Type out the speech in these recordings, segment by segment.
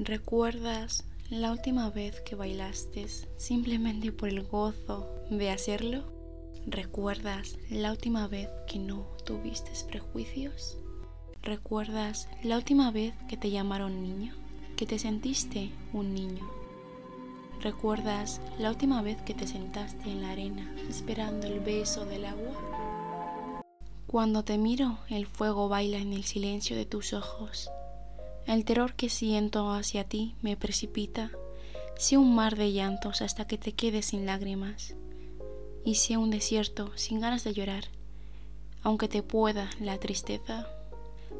¿Recuerdas la última vez que bailaste simplemente por el gozo de hacerlo? ¿Recuerdas la última vez que no tuviste prejuicios? ¿Recuerdas la última vez que te llamaron niño? ¿Que te sentiste un niño? ¿Recuerdas la última vez que te sentaste en la arena esperando el beso del agua? Cuando te miro, el fuego baila en el silencio de tus ojos el terror que siento hacia ti me precipita, sea un mar de llantos hasta que te quedes sin lágrimas, y sea un desierto sin ganas de llorar, aunque te pueda la tristeza,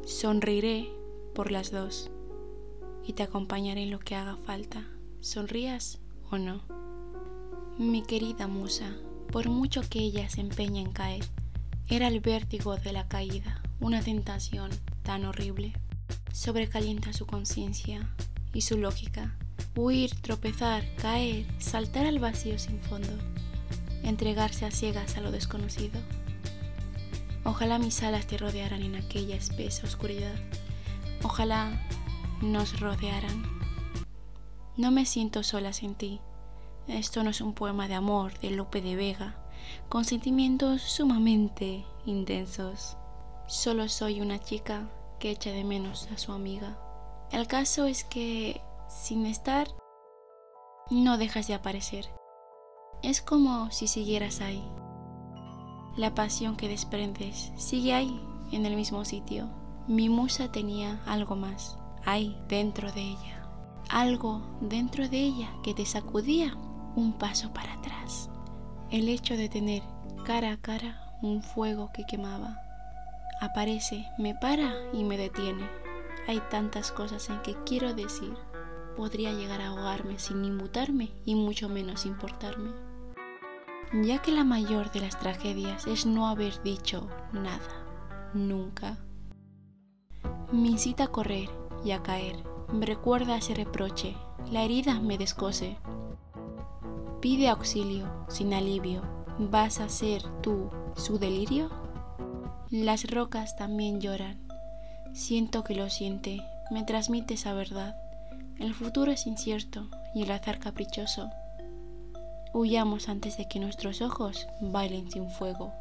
sonreiré por las dos. Y te acompañaré en lo que haga falta, sonrías o no. Mi querida musa, por mucho que ella se empeña en caer, era el vértigo de la caída, una tentación tan horrible sobrecalienta su conciencia y su lógica. Huir, tropezar, caer, saltar al vacío sin fondo, entregarse a ciegas a lo desconocido. Ojalá mis alas te rodearan en aquella espesa oscuridad. Ojalá nos rodearan. No me siento sola sin ti. Esto no es un poema de amor de Lope de Vega, con sentimientos sumamente intensos. Solo soy una chica que echa de menos a su amiga. El caso es que, sin estar, no dejas de aparecer. Es como si siguieras ahí. La pasión que desprendes sigue ahí, en el mismo sitio. Mi musa tenía algo más, ahí, dentro de ella. Algo dentro de ella que te sacudía un paso para atrás. El hecho de tener cara a cara un fuego que quemaba aparece, me para y me detiene. Hay tantas cosas en que quiero decir. Podría llegar a ahogarme sin inmutarme y mucho menos importarme. Ya que la mayor de las tragedias es no haber dicho nada, nunca. Me incita a correr y a caer. Me recuerda ese reproche. La herida me descose. Pide auxilio sin alivio. ¿Vas a ser tú su delirio? Las rocas también lloran. Siento que lo siente, me transmite esa verdad. El futuro es incierto y el azar caprichoso. Huyamos antes de que nuestros ojos bailen sin fuego.